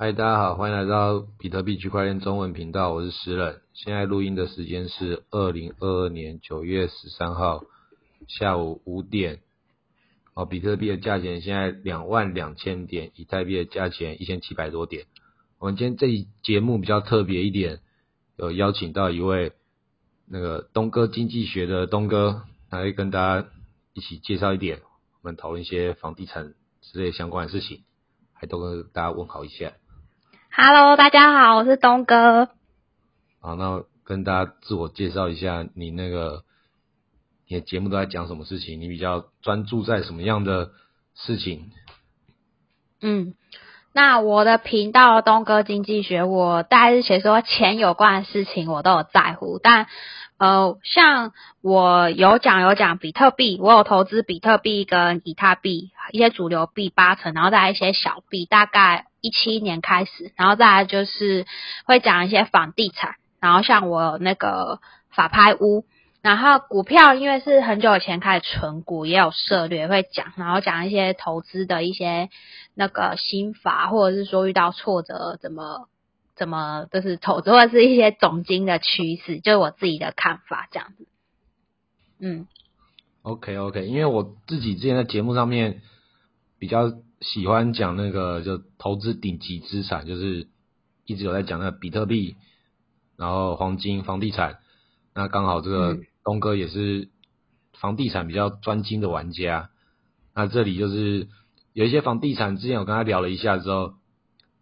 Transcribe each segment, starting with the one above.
嗨，大家好，欢迎来到比特币区块链中文频道，我是石冷。现在录音的时间是二零二二年九月十三号下午五点。哦，比特币的价钱现在两万两千点，以太币的价钱一千七百多点。我们今天这一节目比较特别一点，有邀请到一位那个东哥经济学的东哥来跟大家一起介绍一点，我们讨论一些房地产之类相关的事情，还都跟大家问好一下。Hello，大家好，我是东哥。好，那跟大家自我介绍一下，你那个你的节目都在讲什么事情？你比较专注在什么样的事情？嗯，那我的频道东哥经济学，我大概是写说钱有关的事情我都有在乎，但呃，像我有讲有讲比特币，我有投资比特币跟以太币一些主流币八成，然后再来一些小币，大概一七年开始，然后再来就是会讲一些房地产，然后像我那个法拍屋。然后股票因为是很久以前开始存股，也有涉略会讲，然后讲一些投资的一些那个心法，或者是说遇到挫折怎么怎么就是投资，或者是一些总经的趋势，就是我自己的看法这样子。嗯 OK OK，因为我自己之前在节目上面比较喜欢讲那个就投资顶级资产，就是一直有在讲那个比特币，然后黄金、房地产。那刚好这个嗯东哥也是房地产比较专精的玩家。那这里就是有一些房地产，之前我跟他聊了一下之后，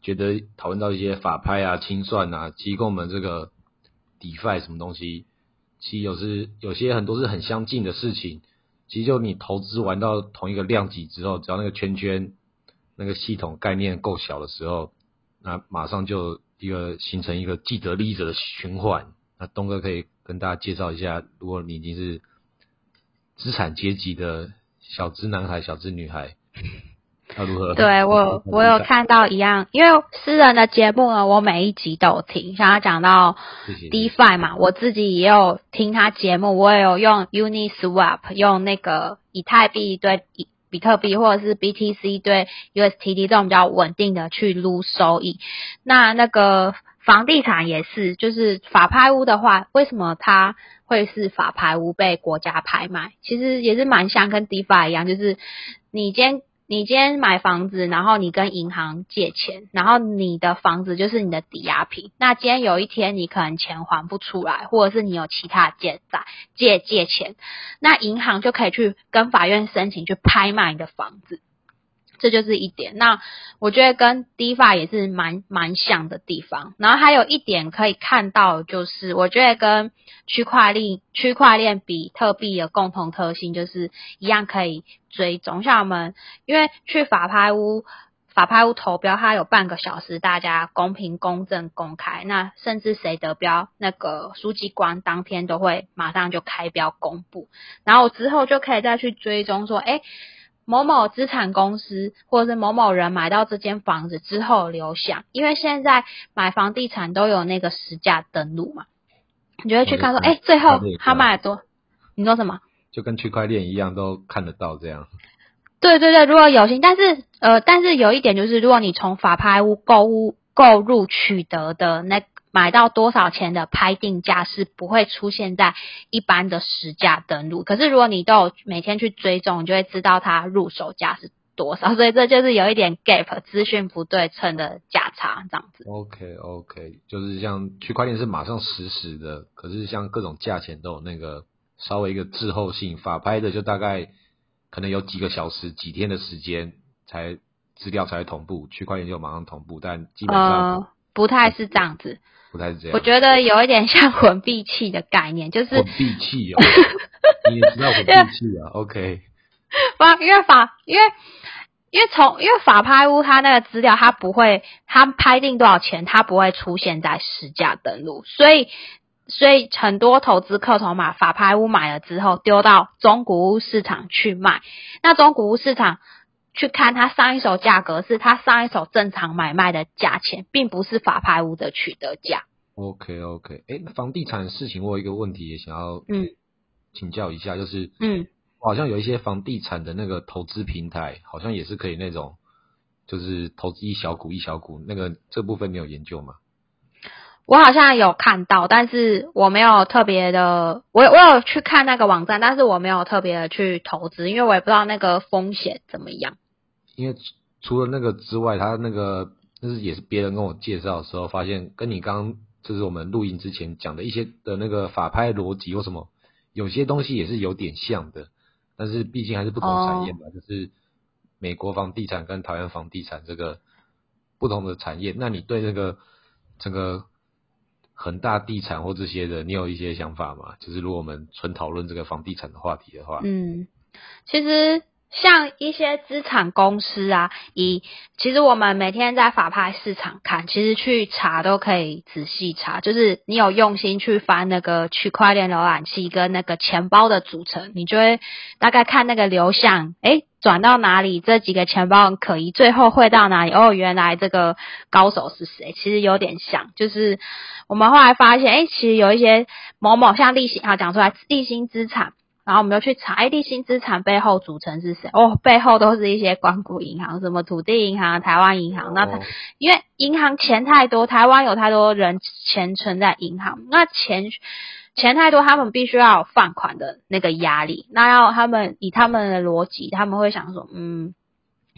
觉得讨论到一些法拍啊、清算啊，其实跟我们这个 DeFi 什么东西，其实有是有些很多是很相近的事情。其实就你投资玩到同一个量级之后，只要那个圈圈那个系统概念够小的时候，那马上就一个形成一个既得利益者的循环。那东哥可以跟大家介绍一下，如果你已经是资产阶级的小资男孩、小资女孩，要如何？对我我有看到一样，因为私人的节目呢，我每一集都有听，像他讲到 DeFi 嘛，我自己也有听他节目，我也有用 Uniswap 用那个以太币对比特币或者是 BTC 对 USDT 这种比较稳定的去撸收益。那那个房地产也是，就是法拍屋的话，为什么它会是法拍屋被国家拍卖？其实也是蛮像跟 DeFi 一样，就是你今天你今天买房子，然后你跟银行借钱，然后你的房子就是你的抵押品。那今天有一天你可能钱还不出来，或者是你有其他借债借借钱，那银行就可以去跟法院申请去拍卖你的房子。这就是一点。那我觉得跟 DeFi 也是蛮蛮像的地方。然后还有一点可以看到，就是我觉得跟区块链区块链比特币的共同特性就是一样可以追踪。像我们因为去法拍屋。法拍屋投标，它有半个小时，大家公平、公正、公开。那甚至谁得标，那个书记官当天都会马上就开标公布，然后之后就可以再去追踪说，哎，某某资产公司或者是某某人买到这间房子之后留下，因为现在买房地产都有那个实价登录嘛，你就会去看说，哎，最后他卖了多？你说什么？就跟区块链一样，都看得到这样。对对对，如果有心，但是呃，但是有一点就是，如果你从法拍屋购物购入取得的那买到多少钱的拍定价是不会出现在一般的实价登录。可是如果你都有每天去追踪，你就会知道它入手价是多少。所以这就是有一点 gap 资讯不对称的价差这样子。OK OK，就是像区块链是马上实时的，可是像各种价钱都有那个稍微一个滞后性，法拍的就大概可能有几个小时、几天的时间才资料才会同步，区块链就马上同步，但基本上呃，不太是这样子。不太是这样。我觉得有一点像混币器的概念，就是混闭器哦，你也知道混币器啊？OK，法因为法因为因为从因为法拍屋它那个资料它不会，它拍定多少钱，它不会出现在实价登录，所以所以很多投资客从买法拍屋买了之后，丢到中古屋市场去卖，那中古屋市场。去看它上一手价格是它上一手正常买卖的价钱，并不是法拍屋的取得价。OK OK，哎，房地产的事情我有一个问题也想要嗯请教一下，就是嗯好像有一些房地产的那个投资平台，好像也是可以那种就是投资一小股一小股，那个这部分你有研究吗？我好像有看到，但是我没有特别的，我我有去看那个网站，但是我没有特别的去投资，因为我也不知道那个风险怎么样。因为除了那个之外，他那个那是也是别人跟我介绍的时候，发现跟你刚刚就是我们录音之前讲的一些的那个法拍逻辑或什么，有些东西也是有点像的，但是毕竟还是不同产业嘛，就是美国房地产跟台湾房地产这个不同的产业。那你对那个整个恒大地产或这些的，你有一些想法吗？就是如果我们纯讨论这个房地产的话题的话，嗯，其实像一些资产公司啊，以其实我们每天在法拍市场看，其实去查都可以仔细查，就是你有用心去翻那个区块链浏览器跟那个钱包的组成，你就会大概看那个流向，诶，转到哪里，这几个钱包很可疑，最后会到哪里？哦，原来这个高手是谁？其实有点像，就是我们后来发现，诶，其实有一些某某像立新啊，讲出来立新资产。然后我们就去查，哎，立新资产背后组成是谁？哦，背后都是一些光谷银行、什么土地银行、台湾银行。那它因为银行钱太多，台湾有太多人钱存在银行，那钱钱太多，他们必须要有放款的那个压力。那要他们以他们的逻辑，他们会想说，嗯，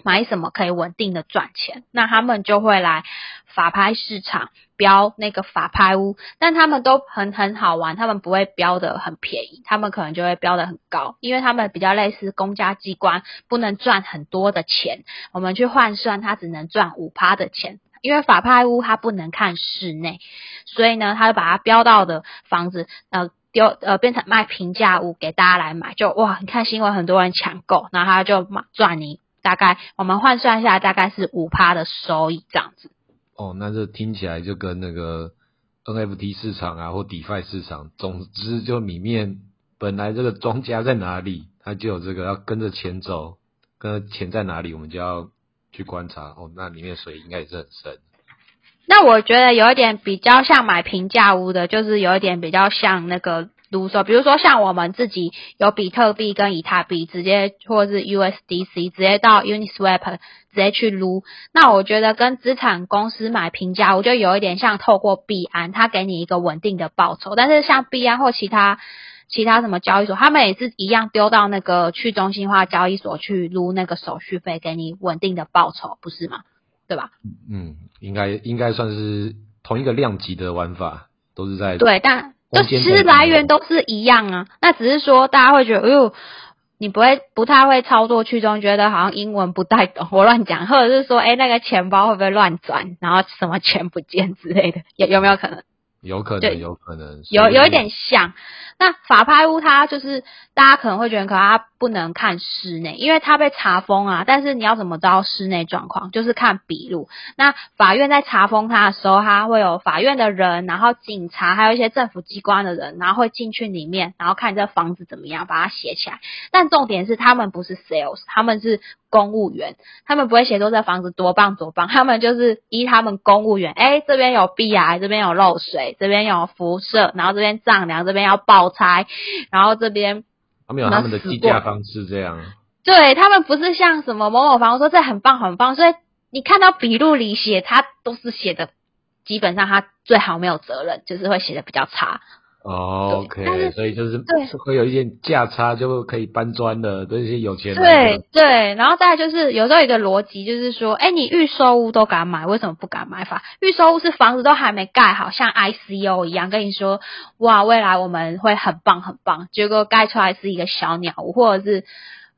买什么可以稳定的赚钱？那他们就会来法拍市场标那个法拍屋，但他们都很很好玩，他们不会标的很便宜，他们可能就会标的很高，因为他们比较类似公家机关，不能赚很多的钱。我们去换算，它只能赚五趴的钱，因为法拍屋它不能看室内，所以呢，他就把它标到的房子，呃。丢呃变成卖平价屋给大家来买，就哇，你看新闻很多人抢购，然后他就买赚你大概我们换算下来大概是五趴的收益这样子。哦，那这听起来就跟那个 NFT 市场啊或 DeFi 市场，总之就里面本来这个庄家在哪里，它就有这个要跟着钱走，跟着钱在哪里，我们就要去观察。哦，那里面水应该也是很深。那我觉得有一点比较像买平价屋的，就是有一点比较像那个撸手，比如说像我们自己有比特币跟以太币，直接或者是 USDC 直接到 Uniswap 直接去撸。那我觉得跟资产公司买平价，我觉得有一点像透过币安，它给你一个稳定的报酬。但是像币安或其他其他什么交易所，他们也是一样丢到那个去中心化交易所去撸那个手续费，给你稳定的报酬，不是吗？对吧？嗯，应该应该算是同一个量级的玩法，都是在对，但就其实来源都是一样啊。那只是说大家会觉得，哎呦，你不会不太会操作去中，觉得好像英文不太懂，我乱讲，或者是说，哎，那个钱包会不会乱转，然后什么钱不见之类的，有有没有可能？有可能，有可能，有有一点像。那法拍屋它就是大家可能会觉得，可它不能看室内，因为它被查封啊。但是你要怎么知道室内状况？就是看笔录。那法院在查封它的时候，它会有法院的人，然后警察，还有一些政府机关的人，然后会进去里面，然后看这房子怎么样，把它写起来。但重点是，他们不是 sales，他们是公务员，他们不会写说这房子多棒多棒，他们就是依他们公务员，哎，这边有壁癌，这边有漏水，这边有辐射，然后这边丈量，这边要爆拆，然后这边他们有他们的计价方式，这样。对他们不是像什么某某房说这很棒很棒，所以你看到笔录里写，他都是写的，基本上他最好没有责任，就是会写的比较差。哦，OK，所以就是对会有一点价差，就可以搬砖的这些有钱人。对对，然后再就是有时候一个逻辑就是说，哎，你预售屋都敢买，为什么不敢买房？预售屋是房子都还没盖好，像 ICO 一样，跟你说哇，未来我们会很棒很棒，结果盖出来是一个小鸟屋，或者是。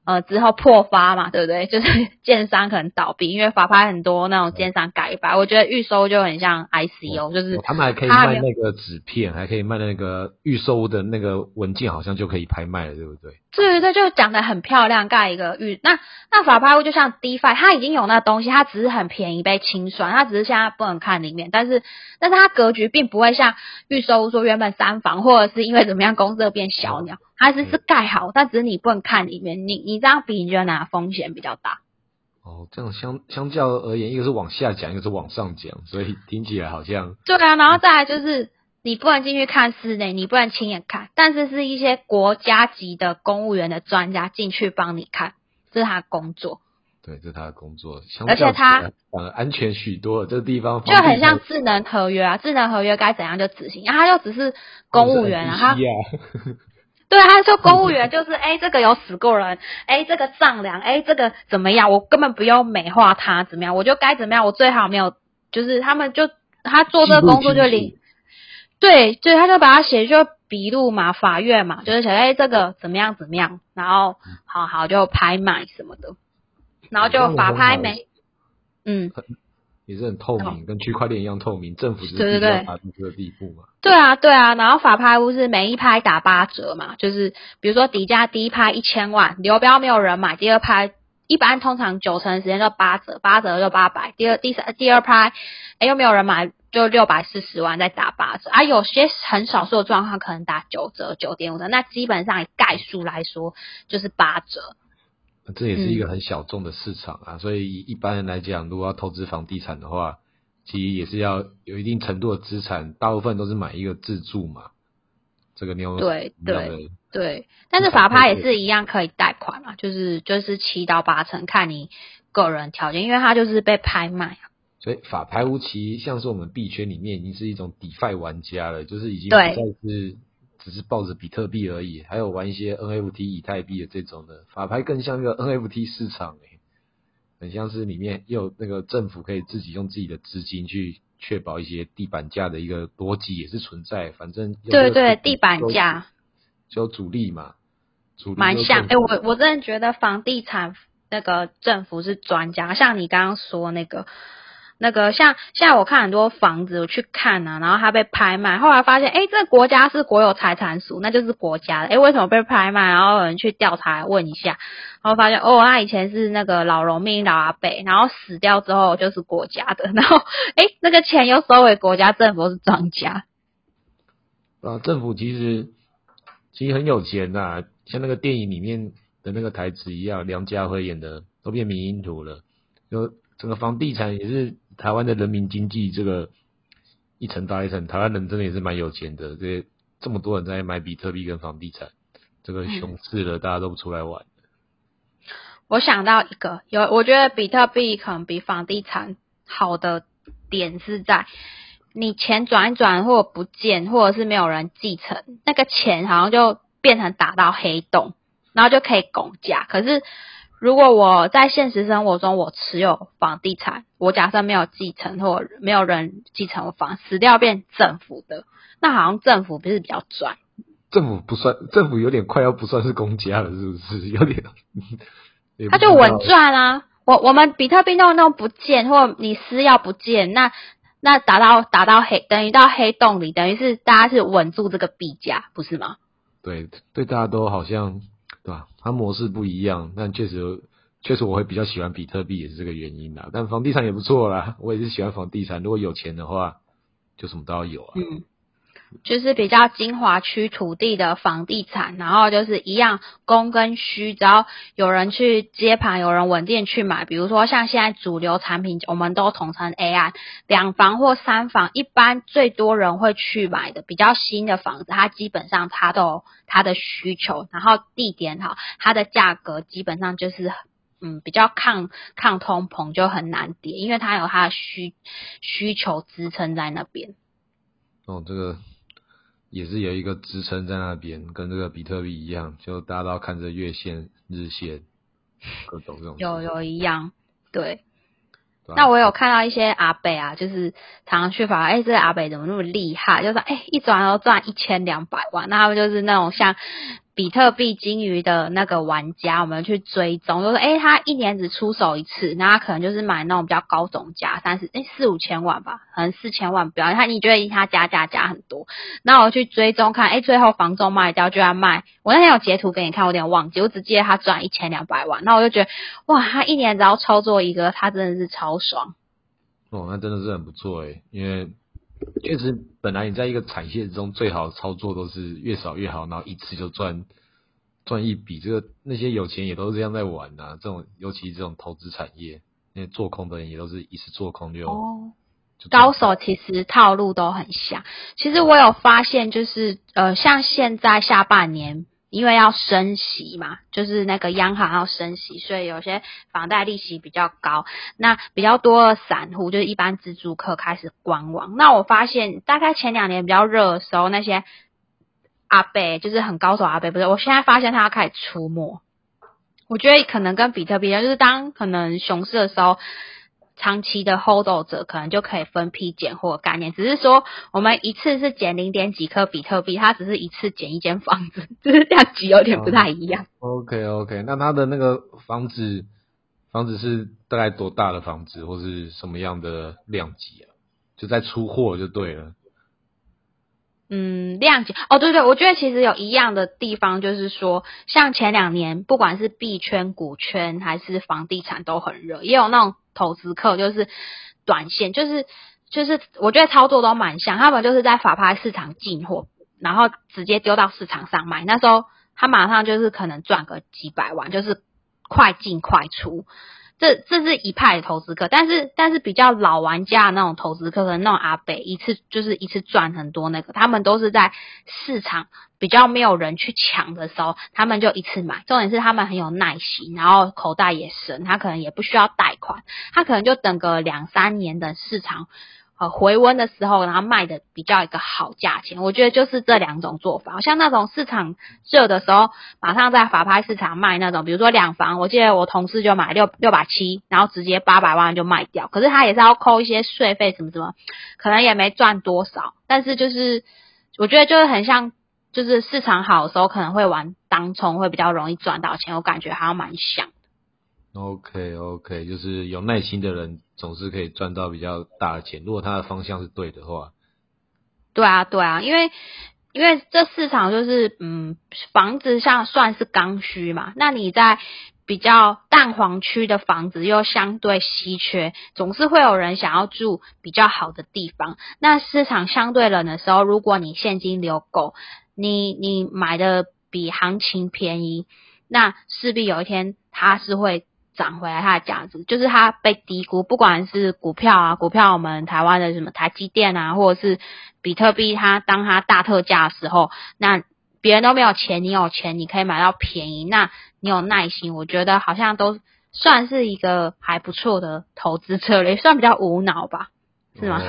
呃，之后破发嘛，对不对？就是建商可能倒闭，因为法拍很多那种建商改版。我觉得预收就很像 ICO，就是他们还可以卖那个纸片，还可以卖那个预收的那个文件，好像就可以拍卖了，对不对？对对，就讲的很漂亮，盖一个预那那法拍屋就像 DeFi，它已经有那东西，它只是很便宜被清算，它只是现在不能看里面，但是但是它格局并不会像预收屋说原本三房，或者是因为怎么样公司变小鸟。它是是盖好，但只是你不能看里面。你你这样比，你觉得哪风险比较大？哦，这样相相较而言，一个是往下讲，一个是往上讲，所以听起来好像对啊。然后再来就是你不能进去看室内，你不能亲眼看，但是是一些国家级的公务员的专家进去帮你看，这是他的工作。对，这是他的工作，而且他反而安全许多。这个地方就很像智能合约啊，智能合约该怎样就执行，然后他就只是公务员啊，他。对，他说公务员就是，哎，这个有死过人，哎，这个丈量，哎，这个怎么样？我根本不用美化他怎么样，我就该怎么样？我最好没有，就是他们就他做这个工作就领，对，对，他就把它写就笔录嘛，法院嘛，就是写，哎，这个怎么样怎么样，然后好好就拍卖什么的，然后就法拍没，嗯。也是很透明，跟区块链一样透明。政府是比较达到这个地步嘛？对啊，对啊。然后法拍屋是每一拍打八折嘛，就是比如说底价第一拍一千万，流标没有人买，第二拍一般通常九成时间就八折，八折就八百。第二、第三、第二拍哎又没有人买，就六百四十万再打八折。啊，有些很少数的状况可能打九折、九点五折，那基本上以概数来说就是八折。这也是一个很小众的市场啊，所以一般人来讲，如果要投资房地产的话，其实也是要有一定程度的资产，大部分都是买一个自住嘛。这个你有对对对，但是法拍也是一样可以贷款嘛，就是就是七到八成，看你个人条件，因为它就是被拍卖啊。所以法牌无奇像是我们币圈里面已经是一种 DeFi 玩家了，就是已经不再是。只是抱着比特币而已，还有玩一些 NFT 以太币的这种的法牌，更像一个 NFT 市场诶，很像是里面有那个政府可以自己用自己的资金去确保一些地板价的一个逻辑也是存在，反正对对地板价就主力嘛，主力蛮像诶，我我真的觉得房地产那个政府是专家，像你刚刚说那个。那个像现在我看很多房子，我去看啊，然后它被拍卖，后来发现，哎，这个国家是国有财产署，那就是国家的，哎，为什么被拍卖？然后有人去调查问一下，然后发现，哦，他以前是那个老农民老阿伯，然后死掉之后就是国家的，然后，哎，那个钱又收回国家，政府是庄家。啊，政府其实其实很有钱呐，像那个电影里面的那个台词一样，梁家辉演的都变民营图了，就整个房地产也是。台湾的人民经济这个一层搭一层，台湾人真的也是蛮有钱的。这这么多人在买比特币跟房地产，这个熊市了，大家都不出来玩。我想到一个，有我觉得比特币可能比房地产好的点是在，你钱转一转或不见，或者是没有人继承，那个钱好像就变成打到黑洞，然后就可以拱价。可是。如果我在现实生活中我持有房地产，我假设没有继承或没有人继承我房，死掉变政府的，那好像政府不是比较赚？政府不算，政府有点快要不算是公家了，是不是？有点，他就稳赚啊！我我们比特币弄弄不见，或你私要不见，那那打到打到黑，等于到黑洞里，等于是大家是稳住这个币价，不是吗？对，对，大家都好像。对吧？它模式不一样，但确实，确实我会比较喜欢比特币，也是这个原因啦。但房地产也不错啦，我也是喜欢房地产。如果有钱的话，就什么都要有啊。嗯，就是比较精华区土地的房地产，然后就是一样供跟需，只要有人去接盘，有人稳定去买。比如说像现在主流产品，我们都统称 AI，两房或三房，一般最多人会去买的比较新的房子，它基本上它都。它的需求，然后地点好，它的价格基本上就是嗯比较抗抗通膨，就很难跌，因为它有它的需需求支撑在那边。哦，这个也是有一个支撑在那边，跟这个比特币一样，就大家都要看着月线、日线 各种这种。有有一样，对。那我有看到一些阿北啊，就是常常去法，哎，这个阿北怎么那么厉害？就是哎，一转都赚一千两百万。那他们就是那种像。比特币金鱼的那个玩家，我们去追踪，就说，哎，他一年只出手一次，那他可能就是买那种比较高总价，三十，哎，四五千万吧，可能四千万不要。他你觉得他加价加很多，那我去追踪看，哎，最后房仲卖掉就要卖。我那天有截图给你看，我有点忘记，我只记得他赚一千两百万。那我就觉得，哇，他一年只要操作一个，他真的是超爽。哦，那真的是很不错哎，因为。确实，本来你在一个产线中最好操作都是越少越好，然后一次就赚赚一笔。这个那些有钱也都是这样在玩呐。这种尤其这种投资产业，那做空的人也都是一次做空就。哦。高手其实套路都很像。其实我有发现，就是呃，像现在下半年因为要升息嘛，就是那个央行要升息，所以有些房贷利息比较高。那比较多的散户就是一般自住客开始观望。那我发现大概前两年比较热的时候，那些阿贝就是很高手阿贝，不是？我现在发现他要开始出没。我觉得可能跟比特币一样，就是当可能熊市的时候。长期的 hold 者可能就可以分批减货概念，只是说我们一次是减零点几颗比特币，它只是一次减一间房子，就是量级有点不太一样。OK OK，那它的那个房子房子是大概多大的房子，或是什么样的量级啊？就在出货就对了。嗯，量级哦，对对，我觉得其实有一样的地方，就是说，像前两年不管是币圈、股圈还是房地产都很热，也有那种。投资客就是短线，就是就是我觉得操作都蛮像，他们就是在法拍市场进货，然后直接丢到市场上卖，那时候他马上就是可能赚个几百万，就是快进快出。这这是一派投资客，但是但是比较老玩家的那种投资客，可能那种阿北一次就是一次赚很多那个，他们都是在市场比较没有人去抢的时候，他们就一次买。重点是他们很有耐心，然后口袋也深，他可能也不需要贷款，他可能就等个两三年的市场。呃，回温的时候，然后卖的比较一个好价钱，我觉得就是这两种做法。像那种市场热的时候，马上在法拍市场卖那种，比如说两房，我记得我同事就买六六百七，然后直接八百万就卖掉。可是他也是要扣一些税费什么什么，可能也没赚多少。但是就是我觉得就是很像，就是市场好的时候可能会玩当冲，会比较容易赚到钱。我感觉好像蛮像。OK OK，就是有耐心的人总是可以赚到比较大的钱。如果他的方向是对的话，对啊对啊，因为因为这市场就是嗯，房子像算是刚需嘛。那你在比较淡黄区的房子又相对稀缺，总是会有人想要住比较好的地方。那市场相对冷的时候，如果你现金流够，你你买的比行情便宜，那势必有一天它是会。涨回来它的价值，就是它被低估，不管是股票啊，股票我们台湾的什么台积电啊，或者是比特币，它当它大特价的时候，那别人都没有钱，你有钱，你可以买到便宜，那你有耐心，我觉得好像都算是一个还不错的投资策略，算比较无脑吧，是吗？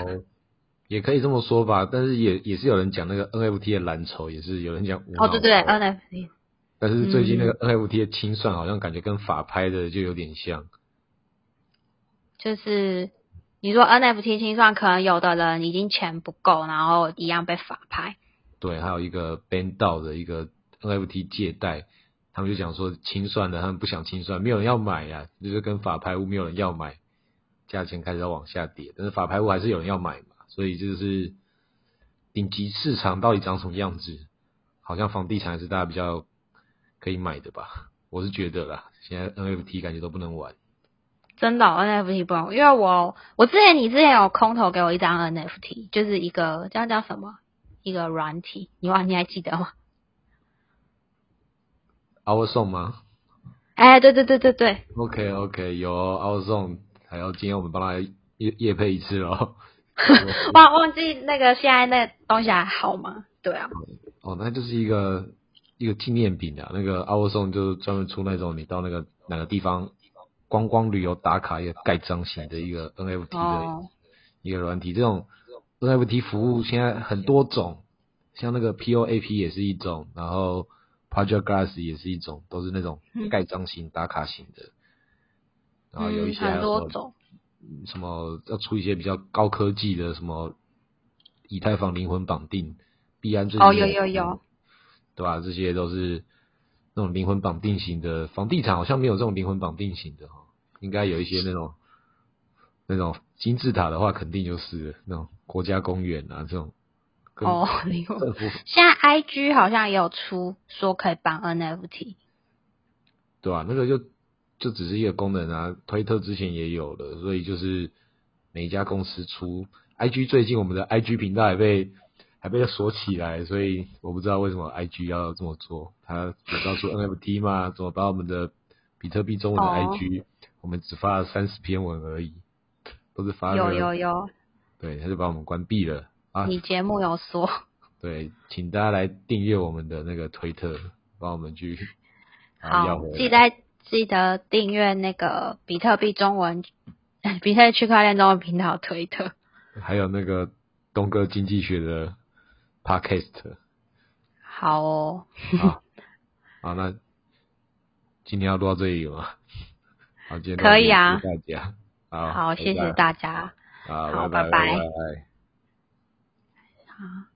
也可以这么说吧，但是也也是有人讲那个 NFT 的蓝筹，也是有人讲哦，对对，NFT。但是最近那个 NFT 的清算好像感觉跟法拍的就有点像，就是你说 NFT 清算，可能有的人已经钱不够，然后一样被法拍。对，还有一个 ban 到的一个 NFT 借贷，他们就讲说清算的，他们不想清算，没有人要买呀，就是跟法拍屋没有人要买，价钱开始要往下跌，但是法拍屋还是有人要买嘛，所以就是顶级市场到底长什么样子？好像房地产还是大家比较。可以买的吧，我是觉得啦，现在 NFT 感觉都不能玩。真的 NFT 不能，因为我我之前你之前有空投给我一张 NFT，就是一个叫叫什么一个软体，你忘你还记得吗？Our Song 吗？哎，对对对对对。OK OK，有 Our Song，还要今天我们帮他夜夜配一次哦。忘忘记那个现在那东西还好吗？对啊。哦，那就是一个。一个纪念品啊，那个阿沃松就专门出那种你到那个哪个地方观光旅游打卡一个盖章型的一个 NFT 的一个软体，这种 NFT 服务现在很多种，像那个 POAP 也是一种，然后 Project Glass 也是一种，都是那种盖章型打卡型的，然后有一些很多种，什么要出一些比较高科技的，什么以太坊灵魂绑定，币安最近哦有有有。对吧？这些都是那种灵魂绑定型的，房地产好像没有这种灵魂绑定型的哈，应该有一些那种那种金字塔的话，肯定就是那种国家公园啊这种。哦，现在 I G 好像也有出说可以绑 N F T。对啊？那个就就只是一个功能啊，推特之前也有了，所以就是每一家公司出 I G，最近我们的 I G 频道也被。还被锁起来，所以我不知道为什么 IG 要这么做。他有告诉 NFT 吗？怎么把我们的比特币中文的 IG，我们只发了三十篇文而已，都是发有有有。对，他就把我们关闭了啊。你节目有说？对，请大家来订阅我们的那个推特，帮我们去好，记得记得订阅那个比特币中文，比特币区块链中文频道推特。还有那个东哥经济学的 podcast 好哦，好，好，那今天要录到这里了吗？好，今天可以啊大家，好，好，谢谢大家。好，拜拜拜拜拜。好。